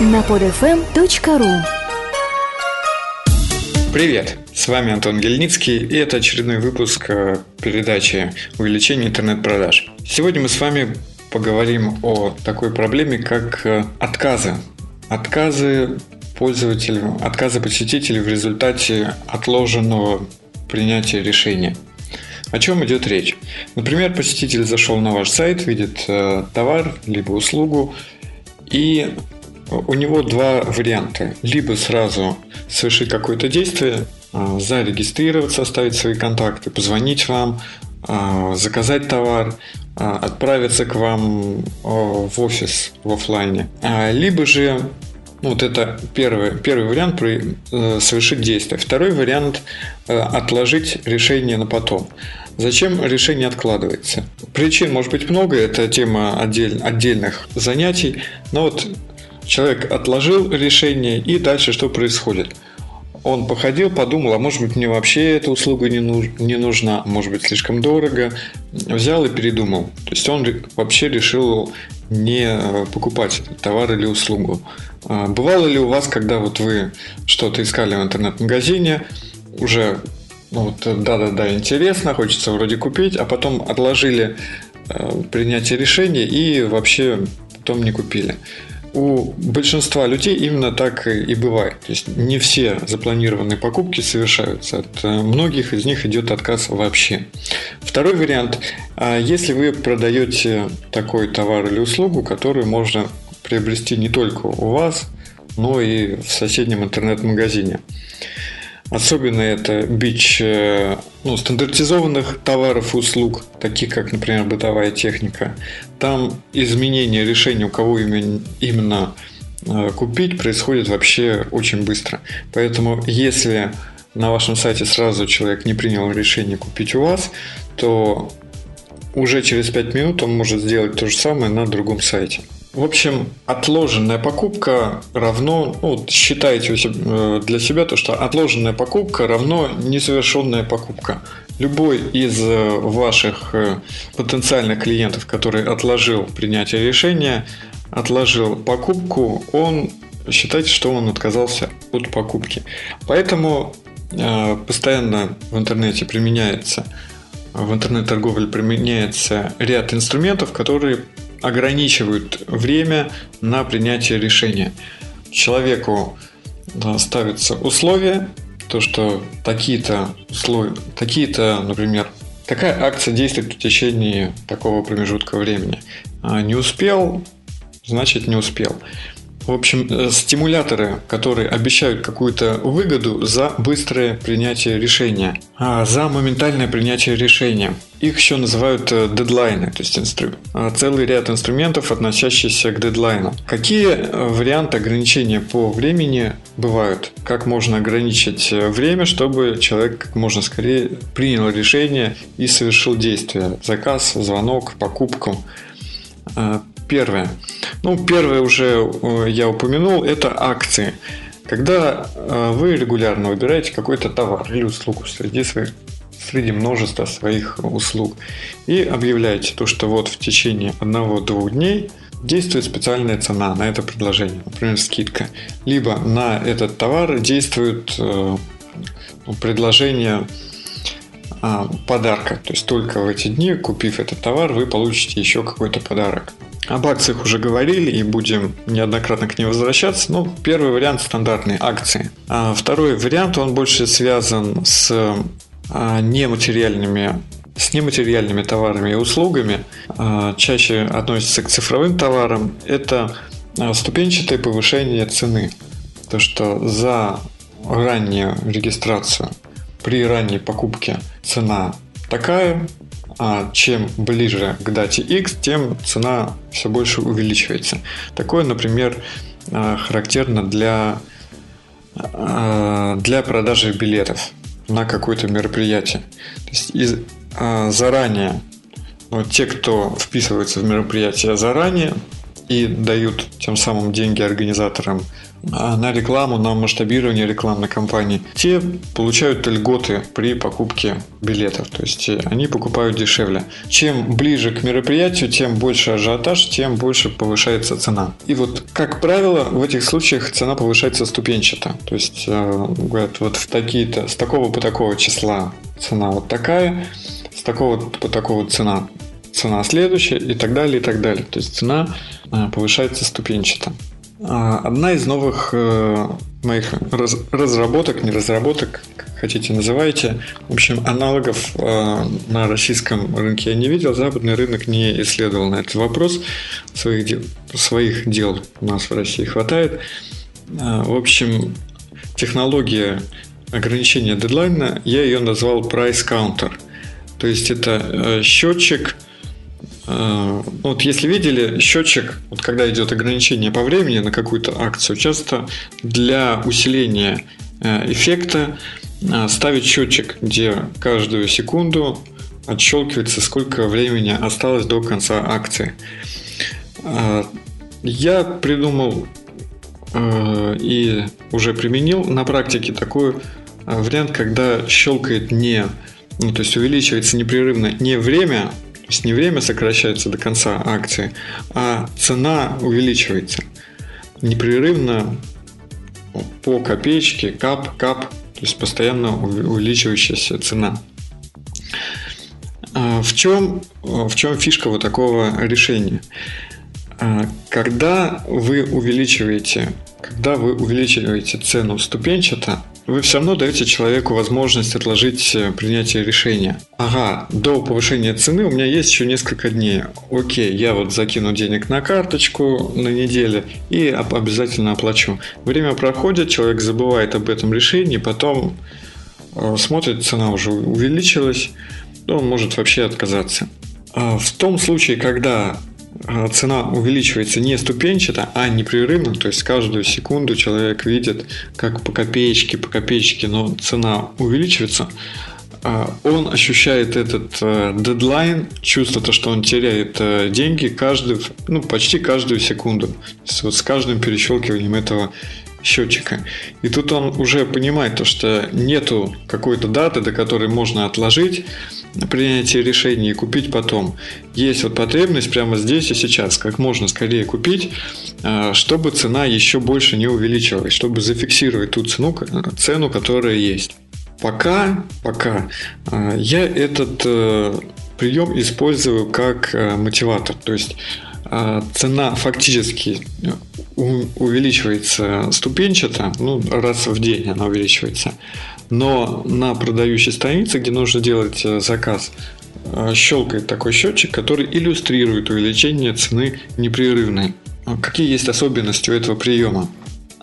на podfm.ru Привет, с вами Антон Гельницкий, и это очередной выпуск э, передачи «Увеличение интернет-продаж». Сегодня мы с вами поговорим о такой проблеме, как э, отказы. Отказы пользователю, отказы посетителей в результате отложенного принятия решения. О чем идет речь? Например, посетитель зашел на ваш сайт, видит э, товар либо услугу, и у него два варианта. Либо сразу совершить какое-то действие, э, зарегистрироваться, оставить свои контакты, позвонить вам, э, заказать товар, э, отправиться к вам в офис в офлайне. А, либо же ну, вот это первый, первый вариант э, совершить действие. Второй вариант э, отложить решение на потом. Зачем решение откладывается? Причин может быть много, это тема отдель, отдельных занятий, но вот человек отложил решение и дальше что происходит? Он походил, подумал, а может быть мне вообще эта услуга не, нуж, не нужна, может быть слишком дорого, взял и передумал. То есть он вообще решил не э, покупать товар или услугу. А бывало ли у вас, когда вот вы что-то искали в интернет-магазине, уже ну, вот да-да-да, интересно, хочется вроде купить, а потом отложили э, принятие решения и вообще потом не купили. У большинства людей именно так и бывает. То есть не все запланированные покупки совершаются. От э, многих из них идет отказ вообще. Второй вариант. А если вы продаете такой товар или услугу, которую можно приобрести не только у вас, но и в соседнем интернет-магазине. Особенно это бич э, ну, стандартизованных товаров и услуг, таких как, например, бытовая техника. Там изменение решения, у кого именно, э, купить, происходит вообще очень быстро. Поэтому если на вашем сайте сразу человек не принял решение купить у вас, то уже через 5 минут он может сделать то же самое на другом сайте. В общем, отложенная покупка равно, ну, считайте э, для себя то, что отложенная покупка равно несовершенная покупка. Любой из э, ваших э, потенциальных клиентов, который отложил принятие решения, отложил покупку, он считайте, что он отказался от покупки. Поэтому постоянно в интернете применяется в интернет-торговле применяется ряд инструментов, которые ограничивают время на принятие решения. Человеку ставятся условия, то, что такие-то условия, такие-то, например, такая акция действует в течение такого промежутка времени. А не успел, значит не успел. В общем, э, стимуляторы, которые обещают какую-то выгоду за быстрое принятие решения, а за моментальное принятие решения. Их еще называют э, дедлайны, то есть инстру... А, целый ряд инструментов, относящихся к дедлайну. Какие э, варианты ограничения по времени бывают? Как можно ограничить время, чтобы человек как можно скорее принял решение и совершил действие? Заказ, звонок, покупку. Первое. Ну, первое уже э, я упомянул, это акции. Когда э, вы регулярно выбираете какой-то товар или услугу среди своих среди множества своих услуг и объявляете то, что вот в течение одного-двух дней действует специальная цена на это предложение, например, скидка. Либо на этот товар действует э, предложение а, подарка. То есть только в эти дни, купив этот товар, вы получите еще какой-то подарок. Об акциях уже говорили и будем неоднократно к ним возвращаться. Ну, первый вариант стандартные акции. А второй вариант, он больше связан с а, нематериальными с нематериальными товарами и услугами, а, чаще относится к цифровым товарам, это а, ступенчатое повышение цены. То, что за раннюю регистрацию при ранней покупке цена такая, а чем ближе к дате X, тем цена все больше увеличивается. Такое, например, а, характерно для, а, для продажи билетов на какое-то мероприятие. То есть из, а, заранее, ну, те, кто вписывается в мероприятие заранее, и дают тем самым деньги организаторам а на рекламу, на масштабирование рекламной кампании, те получают льготы при покупке билетов. То есть э, они покупают дешевле. Чем ближе к мероприятию, тем больше ажиотаж, тем больше повышается цена. И вот, как правило, в этих случаях цена повышается ступенчато. То есть э, говорят, вот в такие-то, с такого по такого числа цена вот такая, с такого по такого цена цена следующая и так далее, и так далее. То есть цена э, повышается ступенчато. А, одна из новых э, моих разработок, не разработок, как хотите называйте, в общем, аналогов э, на российском рынке я не видел, западный рынок не исследовал на этот вопрос, своих дел, своих дел у нас в России хватает. В общем, технология ограничения дедлайна, я ее назвал price counter. То есть это счетчик – вот если видели счетчик, вот когда идет ограничение по времени на какую-то акцию, часто для усиления э, эффекта э, ставить счетчик, где каждую секунду отщелкивается, сколько времени осталось до конца акции. Я придумал и уже применил на практике такой вариант, когда щелкает не, ну, то есть увеличивается непрерывно не время то есть не время сокращается до конца акции, а цена увеличивается непрерывно по копеечке, кап, кап, то есть постоянно увеличивающаяся цена. А в чем, в чем фишка вот такого решения? А когда вы увеличиваете, когда вы увеличиваете цену ступенчато, вы все равно даете человеку возможность отложить э, принятие решения. Ага, до повышения цены у меня есть еще несколько дней. Окей, я вот закину денег на карточку на неделю и обязательно оплачу. Время проходит, человек забывает об этом решении, потом э, смотрит, цена уже увеличилась, он может вообще отказаться. А в том случае, когда цена увеличивается не ступенчато, а непрерывно, то есть каждую секунду человек видит, как по копеечке, по копеечке, но цена увеличивается, а, он ощущает этот э, дедлайн, чувство то, что он теряет э, деньги каждую, ну, почти каждую секунду. Есть вот с каждым перещелкиванием этого счетчика. И тут он уже понимает то, что нету какой-то даты, до которой можно отложить, принятие решения и купить потом. Есть вот потребность прямо здесь и сейчас, как можно скорее купить, а, чтобы цена еще больше не увеличивалась, чтобы зафиксировать ту цену, цену которая есть. Пока, пока а, я этот э, прием использую как э, мотиватор. То есть цена фактически увеличивается ступенчато, ну, раз в день она увеличивается но на продающей странице, где нужно делать э, заказ, э, щелкает такой счетчик, который иллюстрирует увеличение цены непрерывной. А какие есть особенности у этого приема?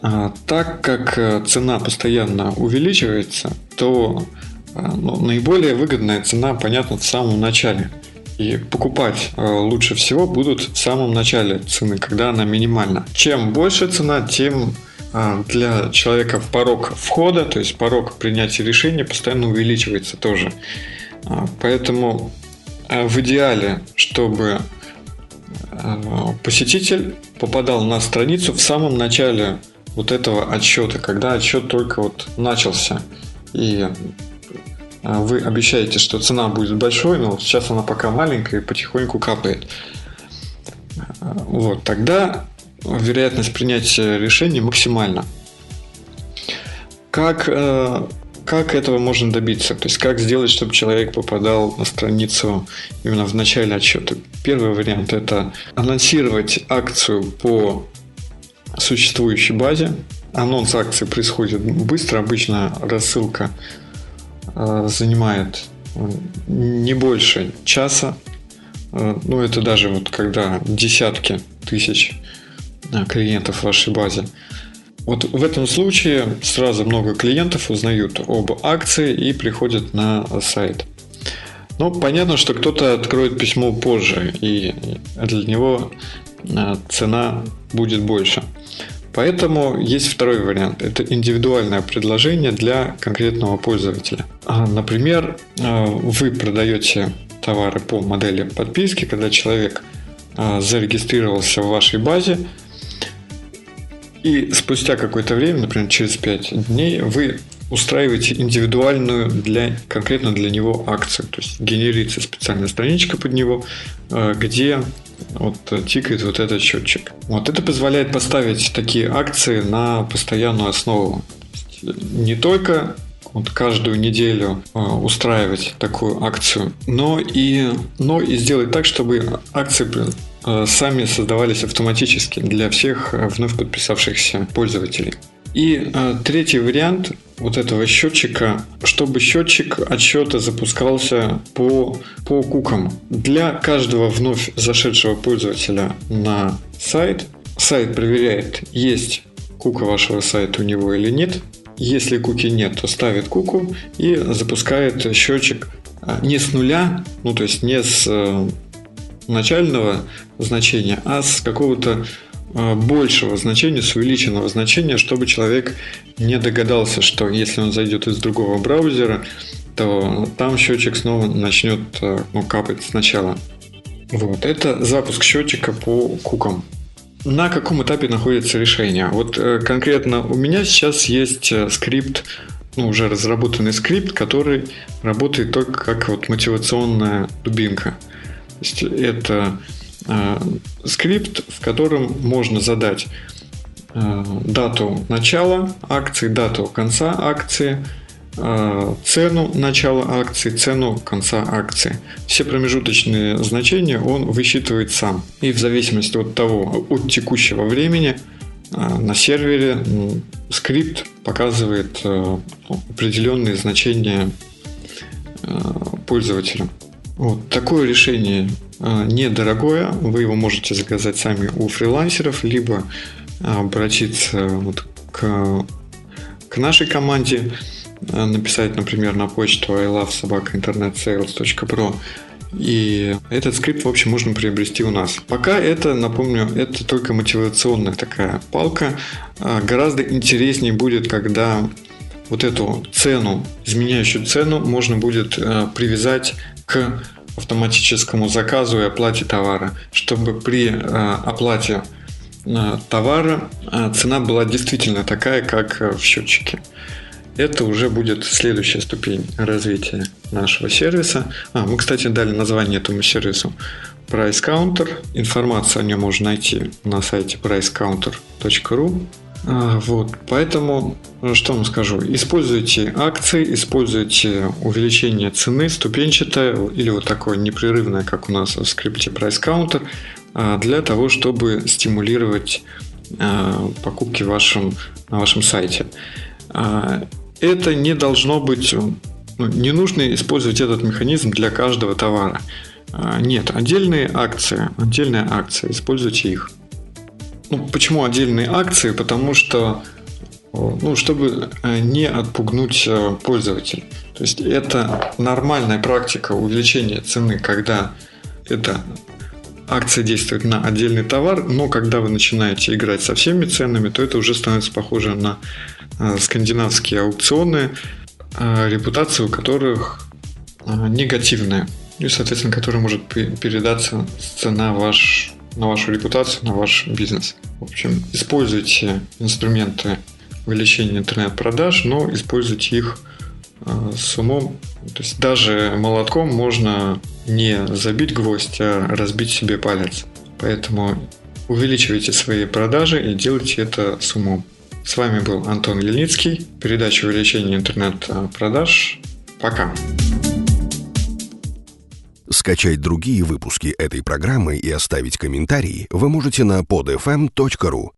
А, так как э, цена постоянно увеличивается, то ну, наиболее выгодная цена, понятно, в самом начале. И покупать лучше всего будут в самом начале цены, когда она минимальна. Чем больше цена, тем для человека порог входа, то есть порог принятия решения постоянно увеличивается тоже. А, поэтому а, в идеале, чтобы посетитель попадал на страницу в самом начале вот этого отсчета, когда отсчет только вот начался. И вы обещаете, что цена будет большой, но сейчас она пока маленькая и потихоньку капает. Вот, тогда вероятность принятия решения максимальна. Как, э, как этого можно добиться? То есть как сделать, чтобы человек попадал на страницу именно в начале отчета? Первый вариант – это анонсировать акцию по существующей базе. Анонс акции происходит быстро, обычно рассылка э, занимает не больше часа. Э, ну, это даже вот когда десятки тысяч клиентов в вашей базе. Вот в этом случае сразу много клиентов узнают об акции и приходят на сайт. Но понятно, что кто-то откроет письмо позже, и для него а, цена будет больше. Поэтому есть второй вариант. Это индивидуальное предложение для конкретного пользователя. А, например, а, вы продаете товары по модели подписки, когда человек зарегистрировался в вашей базе, и спустя какое-то время, например, через 5 дней, вы устраиваете индивидуальную для, конкретно для него акцию. То есть генерится специальная страничка под него, э, где вот тикает вот этот счетчик. Вот это позволяет поставить такие акции на постоянную основу. Не только вот каждую неделю э, устраивать такую акцию, но и, но и сделать так, чтобы акции э, сами создавались автоматически для всех вновь подписавшихся пользователей. И э, третий вариант вот этого счетчика, чтобы счетчик отсчета запускался по, по кукам. Для каждого вновь зашедшего пользователя на сайт, сайт проверяет, есть кука вашего сайта у него или нет. Если куки нет, то ставит куку и запускает счетчик э, не с нуля, ну то есть не с э, начального значения, а с какого-то Э, большего значения, с увеличенного значения, чтобы человек не догадался, что если он зайдет из другого браузера, то там счетчик снова начнет э, ну, капать сначала. Вот, это запуск счетчика по кукам. На каком этапе находится решение? Вот э, конкретно у меня сейчас есть скрипт, ну, уже разработанный скрипт, который работает только как вот мотивационная дубинка. То есть это Э, скрипт, в котором можно задать э, дату начала акции, дату конца акции, э, цену начала акции, цену конца акции. Все промежуточные значения он высчитывает сам. И в зависимости от того, от текущего времени на сервере скрипт показывает определенные значения пользователям. Вот такое решение а, недорогое, вы его можете заказать сами у фрилансеров, либо обратиться вот к, к нашей команде, а, написать, например, на почту I love собака internetsales.pro и этот скрипт, в общем, можно приобрести у нас. Пока это, напомню, это только мотивационная такая палка. А, гораздо интереснее будет, когда вот эту цену, изменяющую цену, можно будет привязать к автоматическому заказу и оплате товара, чтобы при э, оплате э, товара э, цена была действительно такая, как в счетчике. Это уже будет следующая ступень развития нашего сервиса. А, мы, кстати, дали название этому сервису Price Counter. Информацию о нем можно найти на сайте pricecounter.ru. А, вот, поэтому, ну, что вам скажу, используйте акции, используйте увеличение цены ступенчатое или вот такое непрерывное, как у нас в скрипте Price Counter, а, для того, чтобы стимулировать а, покупки вашем, на вашем сайте. Это не должно быть, ну, не нужно использовать этот механизм для каждого товара. Нет, отдельные акции, отдельные акции, используйте их. Ну, почему отдельные акции? Потому что ну, чтобы э, не отпугнуть э, пользователя. То есть это нормальная практика увеличения цены, когда эта акция действует на отдельный товар, но когда вы начинаете играть со всеми ценами, то это уже становится похоже на э, скандинавские аукционы, репутация у которых негативная, и, соответственно, которая может передаться цена ваш на вашу репутацию, на ваш бизнес. В общем, используйте инструменты увеличения интернет-продаж, но используйте их э, с умом. То есть даже молотком можно не забить гвоздь, а разбить себе палец. Поэтому увеличивайте свои продажи и делайте это с умом. С вами был Антон Ельницкий, передача увеличения интернет-продаж. Пока. Скачать другие выпуски этой программы и оставить комментарии вы можете на podfm.ru.